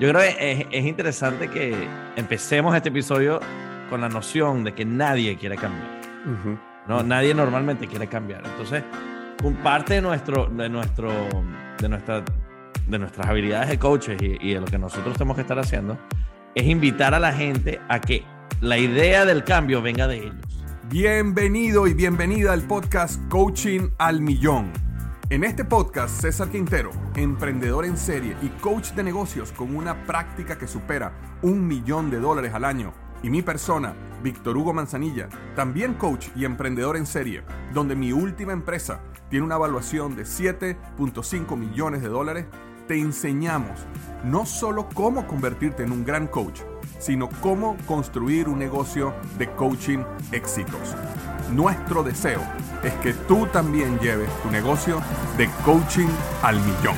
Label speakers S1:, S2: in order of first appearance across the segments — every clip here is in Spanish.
S1: Yo creo que es, es interesante que empecemos este episodio con la noción de que nadie quiere cambiar. No, nadie normalmente quiere cambiar. Entonces, un parte de nuestro, de nuestro, de nuestra, de nuestras habilidades de coaches y, y de lo que nosotros tenemos que estar haciendo es invitar a la gente a que la idea del cambio venga de ellos.
S2: Bienvenido y bienvenida al podcast Coaching al Millón. En este podcast, César Quintero, emprendedor en serie y coach de negocios con una práctica que supera un millón de dólares al año, y mi persona, Víctor Hugo Manzanilla, también coach y emprendedor en serie, donde mi última empresa tiene una evaluación de 7.5 millones de dólares, te enseñamos no solo cómo convertirte en un gran coach, sino cómo construir un negocio de coaching exitoso. Nuestro deseo es que tú también lleves tu negocio de coaching al millón.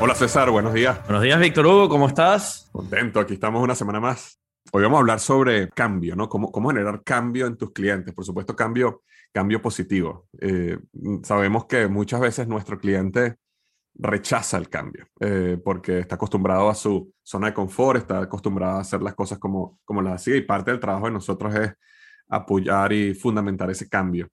S2: Hola César, buenos días.
S1: Buenos días, Víctor Hugo, ¿cómo estás?
S2: Contento, aquí estamos una semana más. Hoy vamos a hablar sobre cambio, ¿no? Cómo, cómo generar cambio en tus clientes. Por supuesto, cambio, cambio positivo. Eh, sabemos que muchas veces nuestro cliente rechaza el cambio eh, porque está acostumbrado a su zona de confort, está acostumbrado a hacer las cosas como, como las hacía y parte del trabajo de nosotros es apoyar y fundamentar ese cambio.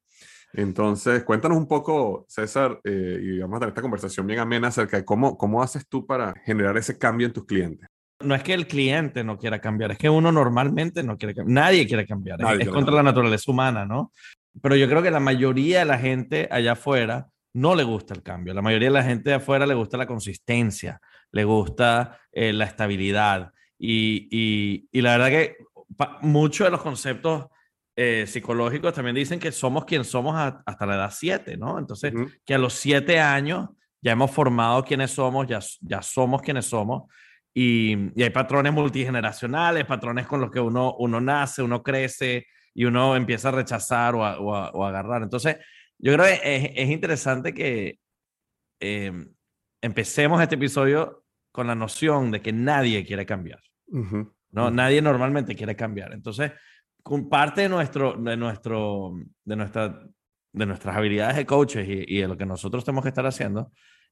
S2: Entonces, cuéntanos un poco, César, eh, y vamos a tener esta conversación bien amena acerca de cómo, cómo haces tú para generar ese cambio en tus clientes.
S1: No es que el cliente no quiera cambiar, es que uno normalmente no quiere cambiar. Nadie quiere cambiar,
S2: Nadie
S1: es,
S2: quiere
S1: contra la naturaleza humana, ¿no? Pero yo creo que la mayoría de la gente allá afuera no le gusta el cambio. La mayoría de la gente de afuera le gusta la consistencia, le gusta eh, la estabilidad. Y, y, y, la verdad que muchos de los conceptos eh, psicológicos también dicen que somos quien somos a, hasta la edad 7, ¿no? Entonces, uh -huh. que a los 7 años ya hemos formado quienes somos, ya, ya somos quienes somos. Y, y, hay patrones multigeneracionales, patrones con los que uno, uno nace, uno crece y uno empieza a rechazar o a, o a, o a agarrar. Entonces, yo creo que es, es interesante que eh, empecemos este episodio con la noción de que nadie quiere cambiar. Uh -huh. ¿no? Uh -huh. Nadie normalmente quiere cambiar. Entonces, con parte de, nuestro, de, nuestro, de, nuestra, de nuestras habilidades de coaches y, y de lo que nosotros tenemos que estar haciendo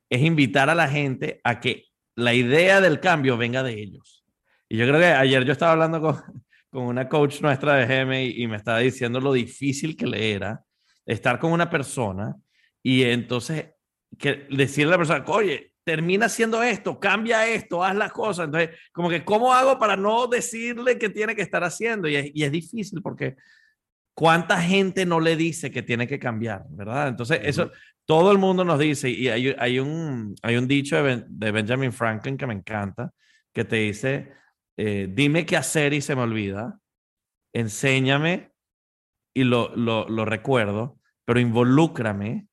S1: es invitar a la gente a que la idea del cambio venga de ellos. Y yo creo que ayer yo estaba hablando con, con una coach nuestra de GM y, y me estaba diciendo lo difícil que le era estar con una persona y entonces que decirle a la persona, oye, termina haciendo esto, cambia esto, haz las cosas. Entonces, como que, ¿cómo hago para no decirle que tiene que estar haciendo? Y es, y es difícil porque ¿cuánta gente no le dice que tiene que cambiar? ¿Verdad? Entonces, uh -huh. eso, todo el mundo nos dice, y hay, hay, un, hay un dicho de, ben, de, Benjamin Franklin que me encanta, que te dice, eh, dime qué hacer y se me olvida, enséñame y lo, lo, lo recuerdo, pero involúcrame,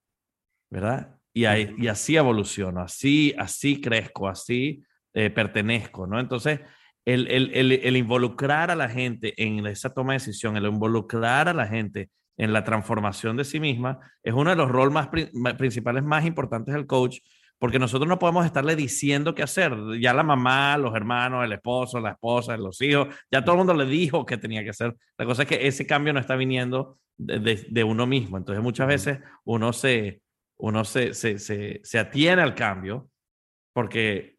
S1: ¿verdad? Y, ahí, y así evoluciono, así, así crezco, así eh, pertenezco, ¿no? Entonces, el, el, el, el, involucrar a la gente en esa toma de decisión, el involucrar a la gente en la transformación de sí misma, es uno de los roles más principales, más importantes del coach, porque nosotros no podemos estarle diciendo qué hacer. Ya la mamá, los hermanos, el esposo, la esposa, los hijos, ya todo el mundo le dijo qué tenía que hacer. La cosa es que ese cambio no está viniendo de, de, de uno mismo. Entonces, muchas veces uno se, uno se, se, se, se atiene al cambio porque,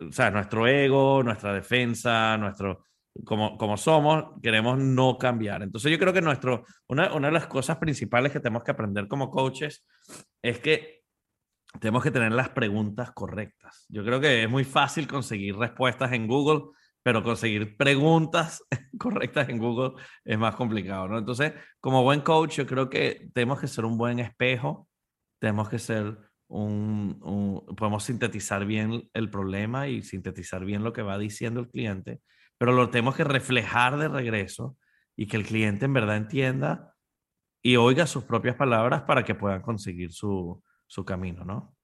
S1: o sea, nuestro ego, nuestra defensa, nuestro, como, como somos, queremos no cambiar. Entonces yo creo que nuestro, una, una de las cosas principales que tenemos que aprender como coaches es que tenemos que tener las preguntas correctas. Yo creo que es muy fácil conseguir respuestas en Google, pero conseguir preguntas correctas en Google es más complicado, ¿no? Entonces, como buen coach, yo creo que tenemos que ser un buen espejo tenemos que ser un, podemos sintetizar bien el problema y sintetizar bien lo que va diciendo el cliente, pero lo tenemos que reflejar de regreso y que el cliente en verdad entienda y oiga sus propias palabras para que puedan conseguir su, su camino, ¿no?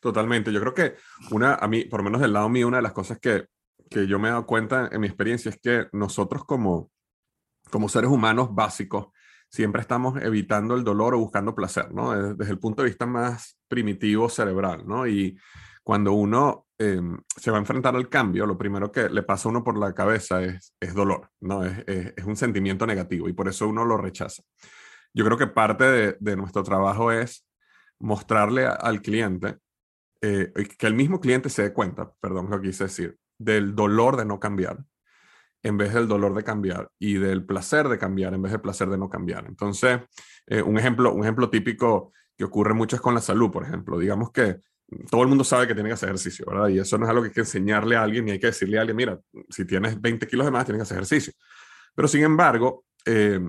S2: Totalmente. Yo creo que una, a mí, por lo menos del lado mío, una de las cosas que, que yo me he dado cuenta en mi experiencia es que nosotros como, como seres humanos básicos, siempre estamos evitando el dolor o buscando placer, ¿no? Desde, el punto de vista más primitivo cerebral, ¿no? Y cuando uno em, se va a enfrentar al cambio, lo primero que le pasa a uno por la cabeza es, es dolor, ¿no? Es, es, un sentimiento negativo y por eso uno lo rechaza. Yo creo que parte de, de nuestro trabajo es mostrarle al cliente, eh, que el mismo cliente se dé cuenta, perdón, lo quise decir, del dolor de no cambiar en vez del dolor de cambiar y del placer de cambiar en vez del placer de no cambiar. Entonces, eh, un, ejemplo, un ejemplo típico que ocurre mucho es con la salud, por ejemplo. Digamos que todo el mundo sabe que tiene que hacer ejercicio, ¿verdad? Y eso no es algo que hay que enseñarle a alguien y hay que decirle a alguien, mira, si tienes 20 kilos de más, tienes que hacer ejercicio. Pero sin embargo, eh,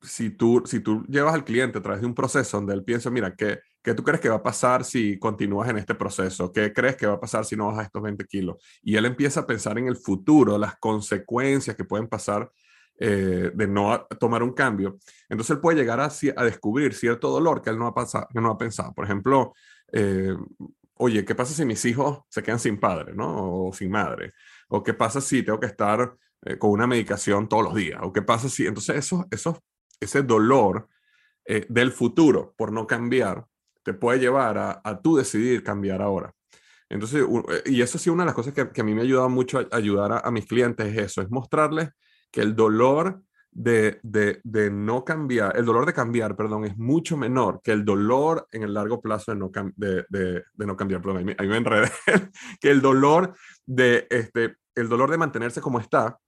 S2: si, tú, si tú llevas al cliente a través de un proceso donde él piensa, mira, ¿qué, ¿qué tú crees que va a pasar si continúas en este proceso? ¿Qué crees que va a pasar si no bajas estos 20 kilos? Y él empieza a pensar en el futuro, las consecuencias que pueden pasar eh, de no tomar un cambio. Entonces él puede llegar a, a, descubrir cierto dolor que él no ha, pasado, que no ha pensado. Por ejemplo, eh, oye, ¿qué pasa si mis hijos se quedan sin padre, ¿no? O sin madre. O qué pasa si tengo que estar eh, con una medicación todos los días. O qué pasa si... Entonces esos, esos ese dolor eh, del futuro por no cambiar te puede llevar a, a tú decidir cambiar ahora. Entonces, eh, y eso sí, una de las cosas que, a mí me ha ayudado mucho a ayudar a, mis clientes es eso, es mostrarles que el dolor de, de, no cambiar, el dolor de cambiar, perdón, es mucho menor que el dolor en el largo plazo de no, de, de, no cambiar, perdón, ahí me, enredé, que el dolor de, este, el dolor de mantenerse como está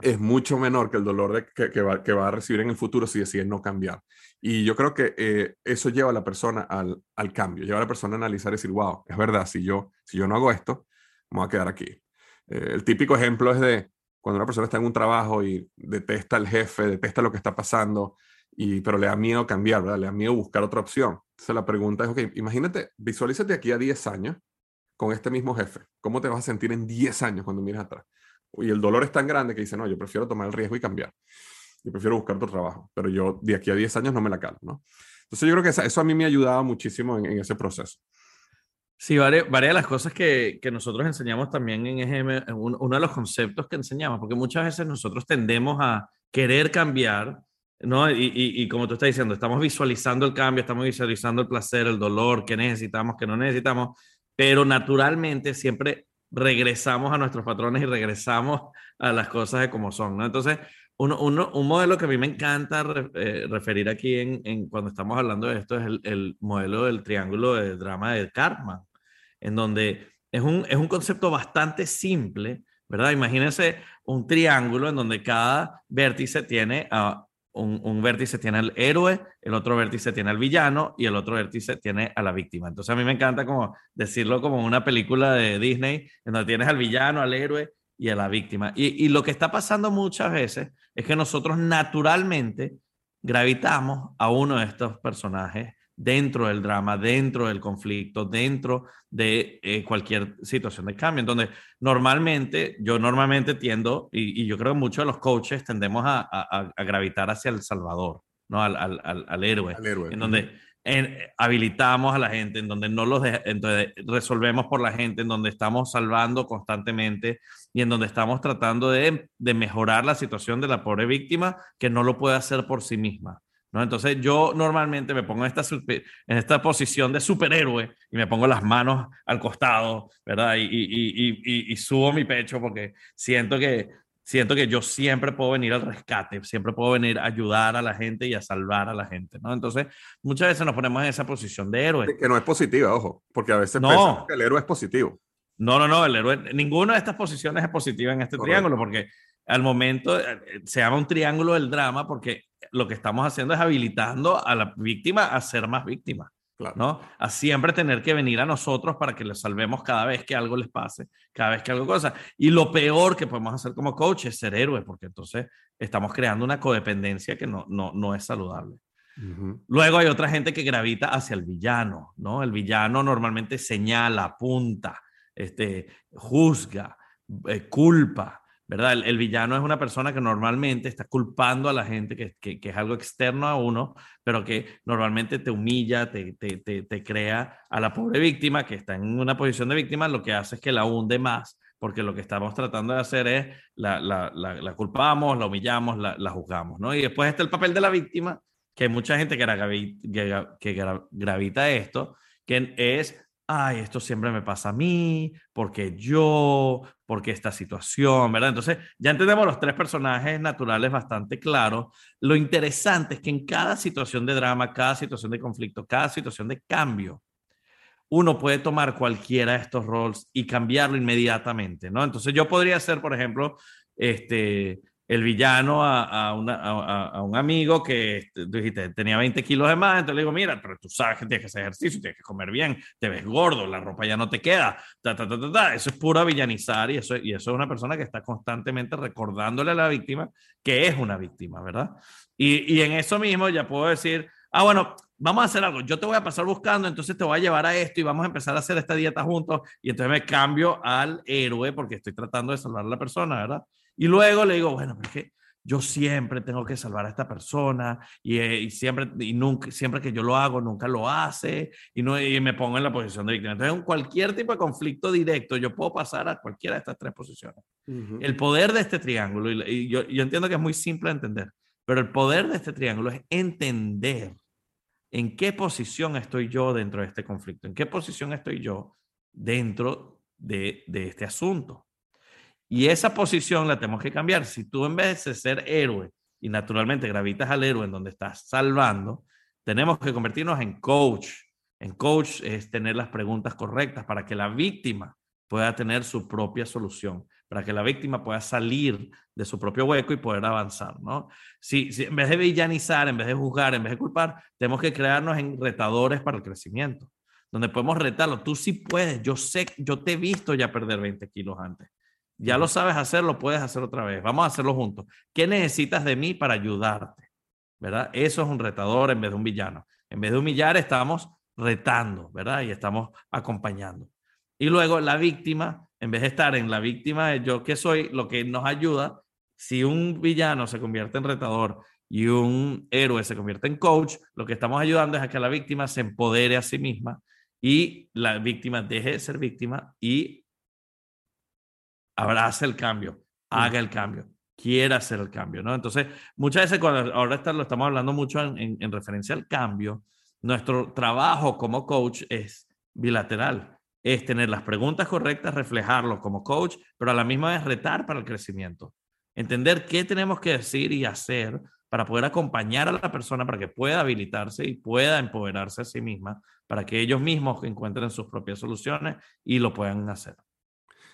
S2: es mucho menor que el dolor de, que, va, a recibir en el futuro si decide no cambiar. Y yo creo que eh, eso lleva a la persona al, cambio, lleva a la persona a analizar y decir, wow, es verdad, si yo, si yo no hago esto, me voy a quedar aquí. Eh, el típico ejemplo es de cuando una persona está en un trabajo y detesta al jefe, detesta lo que está pasando, y, pero le da miedo cambiar, ¿verdad? Le da miedo buscar otra opción. Entonces la pregunta es, ok, imagínate, visualízate aquí a 10 años con este mismo jefe. ¿Cómo te vas a sentir en 10 años cuando mires atrás? Y el dolor es tan grande que dice, no, yo prefiero tomar el riesgo y cambiar. Yo prefiero buscar otro trabajo, pero yo de aquí a 10 años no me la calmo, ¿no? Entonces yo creo que eso a mí me ha ayudado muchísimo en, ese proceso.
S1: Sí, varias, varias de las cosas que, que, nosotros enseñamos también en EGM, uno de los conceptos que enseñamos, porque muchas veces nosotros tendemos a querer cambiar, ¿no? Y, y, y, como tú estás diciendo, estamos visualizando el cambio, estamos visualizando el placer, el dolor, que necesitamos, que no necesitamos, pero naturalmente siempre regresamos a nuestros patrones y regresamos a las cosas de como son, ¿no? Entonces, uno, uno, un modelo que a mí me encanta eh, referir aquí en, en, cuando estamos hablando de esto es el, el, modelo del triángulo de drama de Cartman, en donde es un, es un concepto bastante simple, ¿verdad? Imagínense un triángulo en donde cada vértice tiene a un, vértice tiene al héroe, el otro vértice tiene al villano y el otro vértice tiene a la víctima. Entonces a mí me encanta como decirlo como una película de Disney en donde tienes al villano, al héroe y a la víctima. Y, y lo que está pasando muchas veces es que nosotros naturalmente gravitamos a uno de estos personajes dentro del drama, dentro del conflicto, dentro de eh, cualquier situación de cambio. Entonces, normalmente, yo normalmente tiendo, y, yo creo que muchos de los coaches tendemos a, gravitar hacia el salvador, ¿no? Al, al, al, héroe, En donde habilitamos a la gente, en donde no los entonces resolvemos por la gente, en donde estamos salvando constantemente y en donde estamos tratando de, de mejorar la situación de la pobre víctima que no lo puede hacer por sí misma. ¿No? Entonces yo normalmente me pongo en esta, en esta posición de superhéroe y me pongo las manos al costado, ¿verdad? Y, y, y, subo mi pecho porque siento que, siento que yo siempre puedo venir al rescate, siempre puedo venir a ayudar a la gente y a salvar a la gente, ¿no? Entonces muchas veces nos ponemos en esa posición de héroe.
S2: Que no es positiva, ojo, porque a veces no. que el héroe es positivo.
S1: No, no, no, el héroe, ninguna de estas posiciones es positiva en este triángulo porque al momento eh, se llama un triángulo del drama porque lo que estamos haciendo es habilitando a la víctima a ser más víctima. ¿no? A siempre tener que venir a nosotros para que les salvemos cada vez que algo les pase, cada vez que algo cosa. Y lo peor que podemos hacer como coach es ser héroe, porque entonces estamos creando una codependencia que no, no, no es saludable. Luego hay otra gente que gravita hacia el villano, ¿no? El villano normalmente señala, apunta, este, juzga, eh, culpa, ¿verdad? El, villano es una persona que normalmente está culpando a la gente, que, que, es algo externo a uno, pero que normalmente te humilla, te, te, te, crea a la pobre víctima que está en una posición de víctima, lo que hace es que la hunde más, porque lo que estamos tratando de hacer es la, la, la, culpamos, la humillamos, la, la, juzgamos, ¿no? Y después está el papel de la víctima, que hay mucha gente que, que gravita esto, que es ay, esto siempre me pasa a mí, porque yo, porque esta situación, ¿verdad? Entonces, ya entendemos los tres personajes naturales bastante claros. Lo interesante es que en cada situación de drama, cada situación de conflicto, cada situación de cambio, uno puede tomar cualquiera de estos roles y cambiarlo inmediatamente, ¿no? Entonces, yo podría ser, por ejemplo, este, el villano a, a, un amigo que dijiste, tenía 20 kilos de más, entonces le digo, mira, pero tú sabes que tienes que hacer ejercicio, tienes que comer bien, te ves gordo, la ropa ya no te queda, ta, ta, ta, eso es pura villanizar y eso, y eso es una persona que está constantemente recordándole a la víctima que es una víctima, ¿verdad? Y, y en eso mismo ya puedo decir, ah, bueno, vamos a hacer algo, yo te voy a pasar buscando, entonces te voy a llevar a esto y vamos a empezar a hacer esta dieta juntos y entonces me cambio al héroe porque estoy tratando de salvar a la persona, ¿verdad? Y luego le digo, bueno, pero es que yo siempre tengo que salvar a esta persona y, eh, siempre, y nunca, siempre que yo lo hago, nunca lo hace y, no, y me pongo en la posición de víctima. Entonces, en cualquier tipo de conflicto directo, yo puedo pasar a cualquiera de estas tres posiciones. El poder de este triángulo, y, yo, yo entiendo que es muy simple de entender, pero el poder de este triángulo es entender en qué posición estoy yo dentro de este conflicto, en qué posición estoy yo dentro de, de este asunto. Y esa posición la tenemos que cambiar. Si tú en vez de ser héroe y naturalmente gravitas al héroe en donde estás salvando, tenemos que convertirnos en coach. En coach es tener las preguntas correctas para que la víctima pueda tener su propia solución, para que la víctima pueda salir de su propio hueco y poder avanzar, ¿no? Si, si en vez de villanizar, en vez de juzgar, en vez de culpar, tenemos que crearnos en retadores para el crecimiento, donde podemos retarlo. Tú sí puedes, yo sé, yo te he visto ya perder 20 kilos antes. Ya lo sabes hacer, lo puedes hacer otra vez. Vamos a hacerlo juntos. ¿Qué necesitas de mí para ayudarte? ¿Verdad? Eso es un retador en vez de un villano. En vez de humillar, estamos retando, ¿verdad? Y estamos acompañando. Y luego la víctima, en vez de estar en la víctima de yo que soy, lo que nos ayuda, si un villano se convierte en retador y un héroe se convierte en coach, lo que estamos ayudando es a que la víctima se empodere a sí misma y la víctima deje de ser víctima y abrace el cambio, haga el cambio, quiera hacer el cambio, ¿no? Entonces, muchas veces cuando ahora está, lo estamos hablando mucho en, en, referencia al cambio, nuestro trabajo como coach es bilateral, es tener las preguntas correctas, reflejarlo como coach, pero a la misma vez retar para el crecimiento. Entender qué tenemos que decir y hacer para poder acompañar a la persona para que pueda habilitarse y pueda empoderarse a sí misma, para que ellos mismos encuentren sus propias soluciones y lo puedan hacer.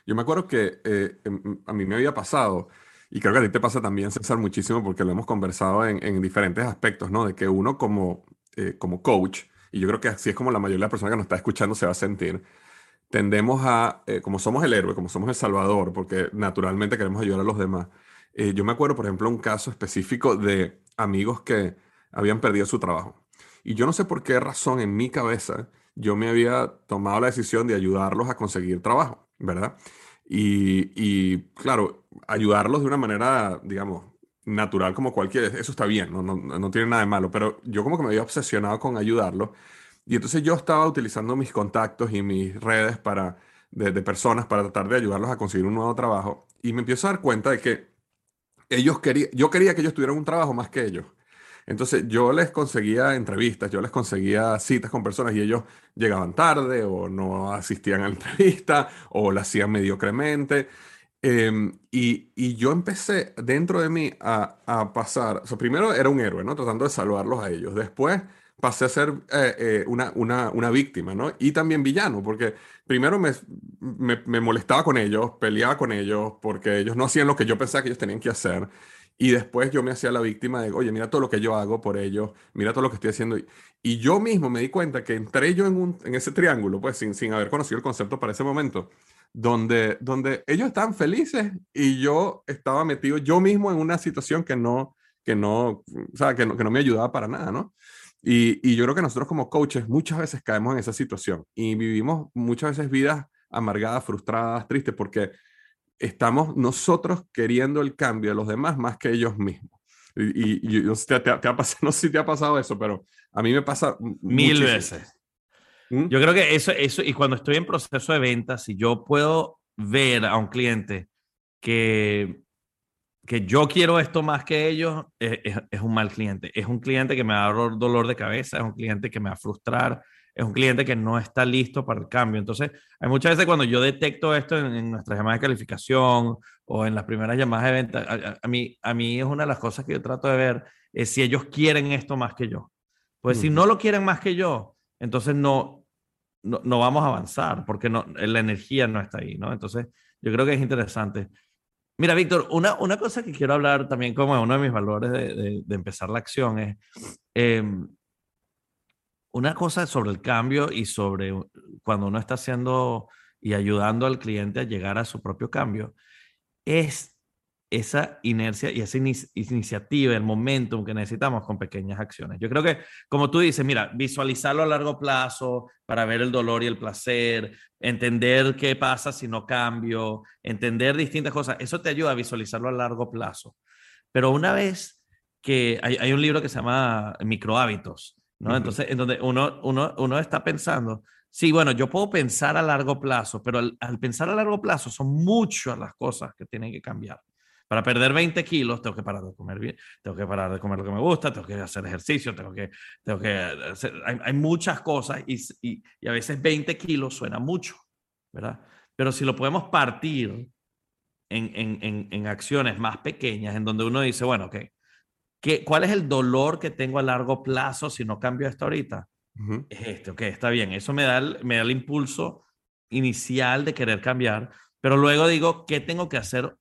S2: Yo me acuerdo que eh, em, a mí me había pasado, y creo que a ti te pasa también, César, muchísimo, porque lo hemos conversado en, diferentes aspectos, ¿no? De que uno como, eh, como coach, y yo creo que así es como la mayoría de las personas que nos está escuchando se va a sentir, tendemos a, eh, como somos el héroe, como somos el salvador, porque naturalmente queremos ayudar a los demás. yo me acuerdo, por ejemplo, un caso específico de amigos que habían perdido su trabajo. Y yo no sé por qué razón en mi cabeza yo me había tomado la decisión de ayudarlos a conseguir trabajo, ¿verdad? Y, claro, ayudarlos de una manera, digamos, natural como cualquiera, eso está bien, no, no, no, tiene nada de malo, pero yo como que me había obsesionado con ayudarlos y entonces yo estaba utilizando mis contactos y mis redes para, de, de, personas para tratar de ayudarlos a conseguir un nuevo trabajo y me empiezo a dar cuenta de que ellos querían, yo quería que ellos tuvieran un trabajo más que ellos. Entonces yo les conseguía entrevistas, yo les conseguía citas con personas y ellos llegaban tarde o no asistían a la entrevista o la hacían mediocremente. Em, y, y, yo empecé dentro de mí a, a, pasar, o sea, primero era un héroe, ¿no? Tratando de salvarlos a ellos. Después pasé a ser eh, eh, una, una, una, víctima, ¿no? Y también villano, porque primero me, me, me molestaba con ellos, peleaba con ellos, porque ellos no hacían lo que yo pensaba que ellos tenían que hacer. Y después yo me hacía la víctima de, oye, mira todo lo que yo hago por ellos, mira todo lo que estoy haciendo. Y yo mismo me di cuenta que entré yo en, un, en ese triángulo, pues sin, sin haber conocido el concepto para ese momento, donde, donde ellos estaban felices y yo estaba metido yo mismo en una situación que no, que no, o que no, que no me ayudaba para nada, ¿no? Y, y, yo creo que nosotros como coaches muchas veces caemos en esa situación y vivimos muchas veces vidas amargadas, frustradas, tristes, porque estamos nosotros queriendo el cambio de los demás más que ellos mismos. Y, y, no, sé, te, ha pasado, no sé si te ha pasado eso, pero a mí me pasa
S1: mil veces. ¿Mm? Yo creo que eso, eso, y cuando estoy en proceso de ventas, si yo puedo ver a un cliente que, que yo quiero esto más que ellos, es, es, un mal cliente. Es un cliente que me va a dar dolor de cabeza, es un cliente que me va a frustrar, es un cliente que no está listo para el cambio. Entonces, hay muchas veces cuando yo detecto esto en, en nuestras llamadas de calificación o en las primeras llamadas de venta, a, a, mí, a mí es una de las cosas que yo trato de ver, es si ellos quieren esto más que yo. Pues uh -huh. si no lo quieren más que yo, entonces no, no, no, vamos a avanzar porque no, la energía no está ahí, ¿no? Entonces, yo creo que es interesante. Mira, Víctor, una, una cosa que quiero hablar también como uno de mis valores de, de, de empezar la acción es, eh, una cosa sobre el cambio y sobre cuando uno está haciendo y ayudando al cliente a llegar a su propio cambio, es esa inercia y esa in iniciativa, el momentum que necesitamos con pequeñas acciones. Yo creo que, como tú dices, mira, visualizarlo a largo plazo para ver el dolor y el placer, entender qué pasa si no cambio, entender distintas cosas, eso te ayuda a visualizarlo a largo plazo. Pero una vez que hay, hay un libro que se llama Microhábitos, ¿no? Uh -huh. Entonces, en donde uno, uno, uno está pensando, sí, bueno, yo puedo pensar a largo plazo, pero al, al pensar a largo plazo son muchas las cosas que tienen que cambiar. Para perder 20 kilos tengo que parar de comer bien, tengo que parar de comer lo que me gusta, tengo que hacer ejercicio, tengo que, tengo que hacer, hay, hay muchas cosas y, y, y, a veces 20 kilos suena mucho, ¿verdad? Pero si lo podemos partir en, en, en, en acciones más pequeñas, en donde uno dice, bueno, ok, ¿qué, ¿cuál es el dolor que tengo a largo plazo si no cambio esto ahorita? Uh -huh. Es este, ok, está bien, eso me da, el, me da el impulso inicial de querer cambiar, pero luego digo, ¿qué tengo que hacer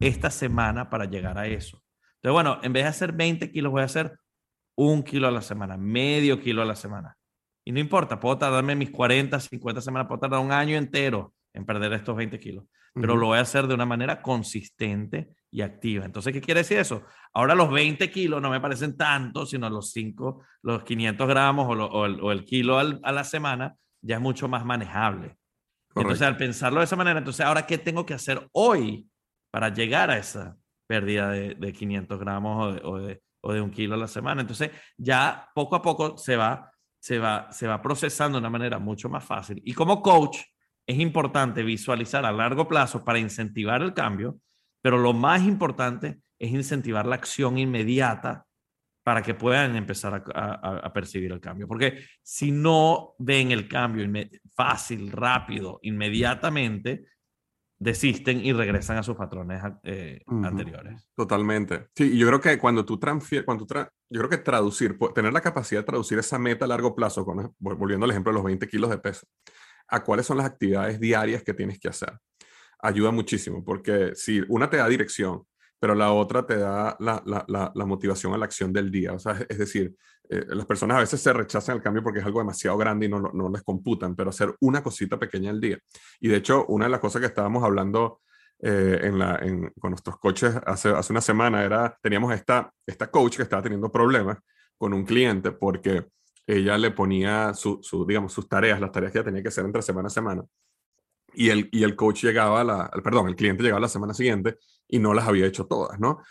S1: esta semana para llegar a eso. Entonces, bueno, en vez de hacer 20 kilos, voy a hacer un kilo a la semana, medio kilo a la semana. Y no importa, puedo tardarme mis 40, 50 semanas, puedo tardar un año entero en perder estos 20 kilos, pero uh -huh. lo voy a hacer de una manera consistente y activa. Entonces, ¿qué quiere decir eso? Ahora los 20 kilos no me parecen tanto, sino los 5, los 500 gramos o, lo, o, el, o el, kilo al, a la semana ya es mucho más manejable. Correcto. Entonces, al pensarlo de esa manera, entonces, ¿ahora qué tengo que hacer hoy para llegar a esa pérdida de, de 500 gramos o de, o, de, o de, un kilo a la semana. Entonces, ya poco a poco se va, se, va, se va procesando de una manera mucho más fácil. Y como coach, es importante visualizar a largo plazo para incentivar el cambio, pero lo más importante es incentivar la acción inmediata para que puedan empezar a, a, a percibir el cambio. Porque si no ven el cambio fácil, rápido, inmediatamente, desisten y regresan a sus patrones eh, uh -huh. anteriores.
S2: Totalmente. Sí, y yo creo que cuando tú transfieres, cuando tú tra yo creo que traducir, tener la capacidad de traducir esa meta a largo plazo, con, volviendo al ejemplo de los 20 kilos de peso, a cuáles son las actividades diarias que tienes que hacer, ayuda muchísimo, porque si una te da dirección, pero la otra te da la, la, la, la motivación a la acción del día. O sea, es decir, eh, las personas a veces se rechazan el cambio porque es algo demasiado grande y no, no, les computan, pero hacer una cosita pequeña al día. Y de hecho, una de las cosas que estábamos hablando eh, en la, en, con nuestros coaches hace, hace una semana era, teníamos esta, esta coach que estaba teniendo problemas con un cliente porque ella le ponía su, su, digamos, sus tareas, las tareas que ella tenía que hacer entre semana a semana. Y el, y el coach llegaba, a la, perdón, el cliente llegaba la semana siguiente y no las había hecho todas, ¿no?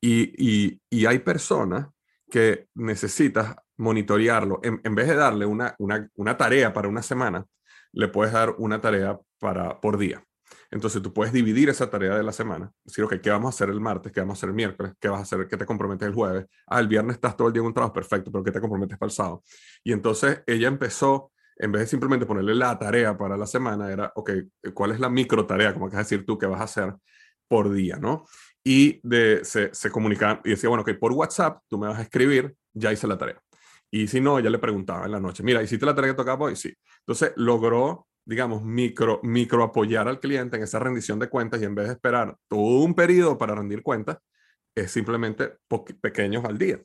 S2: Y, y, hay personas que necesitas monitorearlo. En, en vez de darle una, una, una, tarea para una semana, le puedes dar una tarea para, por día. Entonces tú puedes dividir esa tarea de la semana. Decir, ok, ¿qué vamos a hacer el martes? ¿Qué vamos a hacer el miércoles? ¿Qué vas a hacer? ¿Qué te comprometes el jueves? Ah, el viernes estás todo el día en un trabajo, perfecto, pero ¿qué te comprometes para? Y entonces ella empezó, en vez de simplemente ponerle la tarea para la semana, era, ok, ¿cuál es la micro tarea, como acabas de decir tú, que vas a hacer por día, ¿no? y se, se comunicaban y decía, bueno, que por WhatsApp tú me vas a escribir, ya hice la tarea. Y si no, ella le preguntaba en la noche, mira, ¿hiciste la tarea que tocaba hoy? Sí. Entonces logró, digamos, micro, micro apoyar al cliente en esa rendición de cuentas y en vez de esperar todo un periodo para rendir cuentas, es simplemente pequeños al día.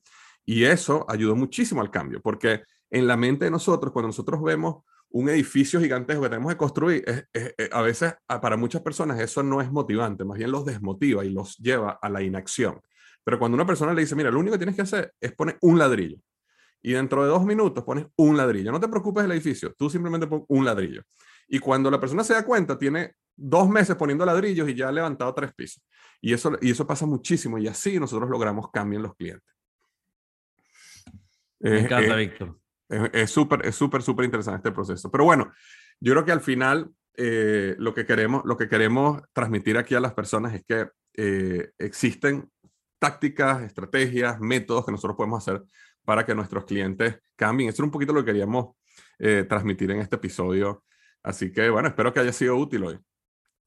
S2: Y eso ayudó muchísimo al cambio, porque en la mente de nosotros, cuando nosotros vemos un edificio gigantesco que tenemos que construir, es, es, es, a veces para muchas personas eso no es motivante, más bien los desmotiva y los lleva a la inacción. Pero cuando una persona le dice, mira, lo único que tienes que hacer es poner un ladrillo. Y dentro de dos minutos pones un ladrillo. No te preocupes del edificio, tú simplemente pones un ladrillo. Y cuando la persona se da cuenta, tiene dos meses poniendo ladrillos y ya ha levantado tres pisos. Y eso, y eso pasa muchísimo y así nosotros logramos cambio en los clientes.
S1: Me encanta, Víctor.
S2: Es súper, es súper, súper interesante este proceso. Pero bueno, yo creo que al final eh, lo, que queremos, lo que queremos transmitir aquí a las personas es que eh, existen tácticas, estrategias, métodos que nosotros podemos hacer para que nuestros clientes cambien. Eso es un poquito lo que queríamos eh, transmitir en este episodio. Así que bueno, espero que haya sido útil hoy.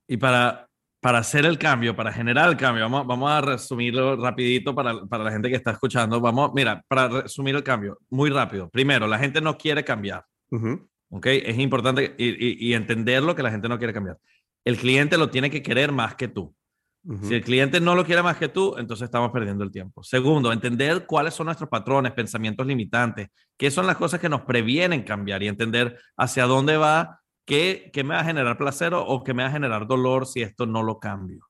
S1: Y para, para hacer el cambio, para generar el cambio, vamos, vamos a resumirlo rapidito para, para la gente que está escuchando. Vamos, mira, para resumir el cambio, muy rápido. Primero, la gente no quiere cambiar. ¿Ok? Es importante y, y, entenderlo que la gente no quiere cambiar. El cliente lo tiene que querer más que tú. Si el cliente no lo quiere más que tú, entonces estamos perdiendo el tiempo. Segundo, entender cuáles son nuestros patrones, pensamientos limitantes, qué son las cosas que nos previenen cambiar y entender hacia dónde va, qué, qué me va a generar placer o, qué me va a generar dolor si esto no lo cambio.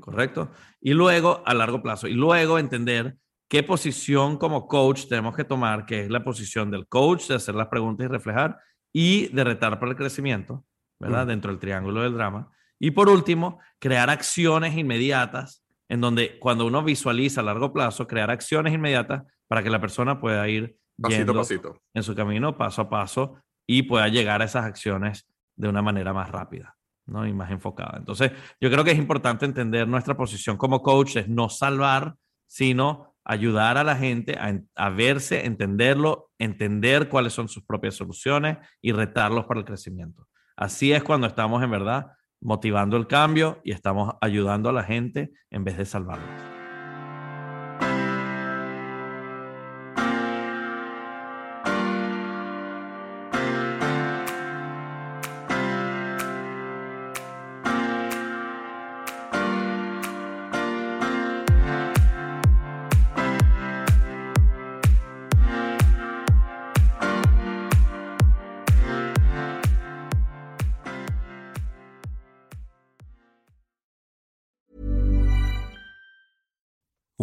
S1: ¿Correcto? Y luego, a largo plazo, y luego entender qué posición como coach tenemos que tomar, que es la posición del coach de hacer las preguntas y reflejar, y de retar para el crecimiento, ¿verdad? Dentro del triángulo del drama. Y por último, crear acciones inmediatas en donde cuando uno visualiza a largo plazo, crear acciones inmediatas para que la persona pueda ir pasito pasito. en su camino paso a paso y pueda llegar a esas acciones de una manera más rápida. ¿no? y más enfocada. Entonces, yo creo que es importante entender nuestra posición como coach, es no salvar, sino ayudar a la gente a, verse, entenderlo, entender cuáles son sus propias soluciones y retarlos para el crecimiento. Así es cuando estamos en verdad motivando el cambio y estamos ayudando a la gente en vez de salvarlos.